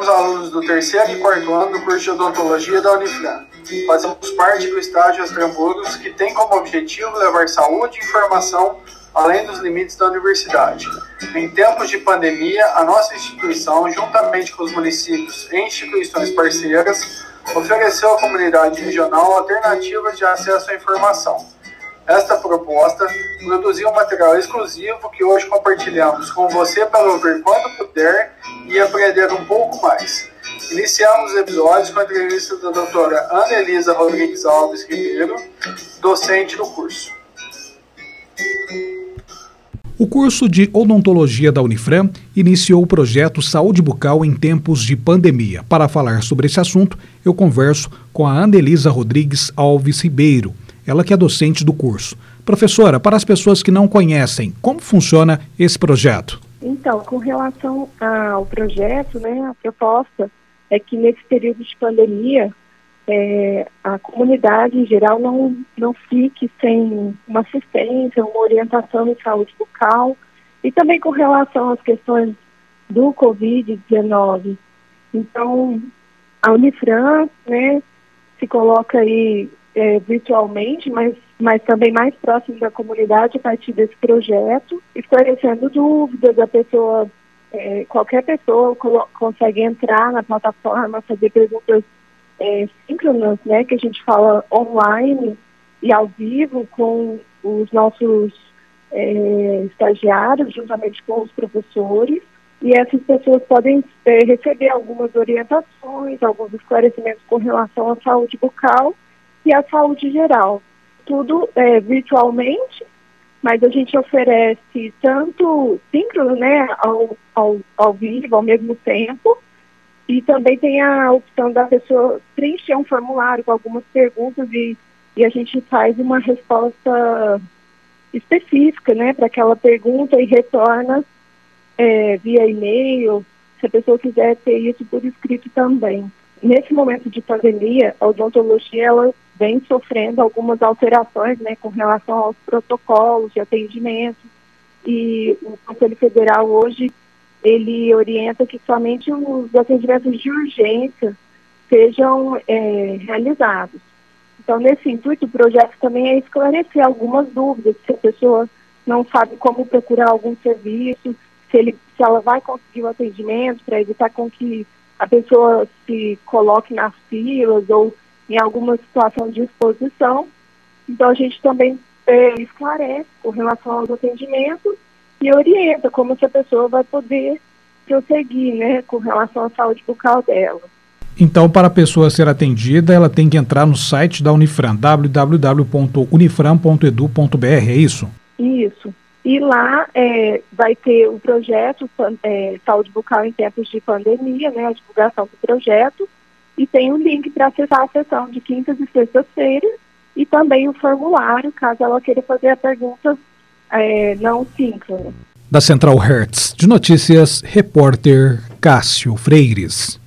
somos alunos do terceiro e quarto ano do curso de odontologia da Unifran. Fazemos parte do estágio Astramburos, que tem como objetivo levar saúde e informação além dos limites da universidade. Em tempos de pandemia, a nossa instituição, juntamente com os municípios e instituições parceiras, ofereceu à comunidade regional alternativas de acesso à informação. Esta proposta produziu um material exclusivo que hoje compartilhamos com você para ouvir quando puder e aprender um pouco mais. Iniciamos os episódios com a entrevista da doutora Ana Elisa Rodrigues Alves Ribeiro, docente do curso. O curso de odontologia da Unifran iniciou o projeto Saúde Bucal em tempos de pandemia. Para falar sobre esse assunto, eu converso com a Anelisa Rodrigues Alves Ribeiro, ela que é docente do curso. Professora, para as pessoas que não conhecem, como funciona esse projeto? Então, com relação ao projeto, né, a proposta é que nesse período de pandemia é, a comunidade em geral não, não fique sem uma assistência, uma orientação em saúde bucal e também com relação às questões do Covid-19. Então, a Unifran né, se coloca aí é, virtualmente, mas, mas também mais próximo da comunidade a partir desse projeto, esclarecendo dúvidas, a pessoa, é, qualquer pessoa consegue entrar na plataforma, fazer perguntas é, síncronas, né, que a gente fala online e ao vivo com os nossos é, estagiários, juntamente com os professores, e essas pessoas podem é, receber algumas orientações, alguns esclarecimentos com relação à saúde bucal e à saúde geral. Tudo é, virtualmente, mas a gente oferece tanto síncrono, né, ao, ao, ao vivo, ao mesmo tempo, e também tem a opção da pessoa preencher um formulário com algumas perguntas e, e a gente faz uma resposta específica, né, para aquela pergunta e retorna é, via e-mail, se a pessoa quiser ter isso por escrito também. Nesse momento de pandemia, a odontologia ela vem sofrendo algumas alterações, né, com relação aos protocolos de atendimento e o Conselho Federal hoje ele orienta que somente os atendimentos de urgência sejam é, realizados. Então, nesse intuito, o projeto também é esclarecer algumas dúvidas, se a pessoa não sabe como procurar algum serviço, se, ele, se ela vai conseguir o atendimento, para evitar com que a pessoa se coloque nas filas ou em alguma situação de exposição. Então, a gente também é, esclarece com relação aos atendimentos e orienta como essa pessoa vai poder prosseguir, né, com relação à saúde bucal dela. Então, para a pessoa ser atendida, ela tem que entrar no site da Unifran, www.unifran.edu.br, é isso? Isso. E lá é, vai ter o projeto é, Saúde Bucal em Tempos de Pandemia, né, a divulgação do projeto, e tem o um link para acessar a sessão de quintas e sextas-feiras, e também o formulário, caso ela queira fazer a pergunta é, não síncrona. Da Central Hertz de Notícias, repórter Cássio Freires.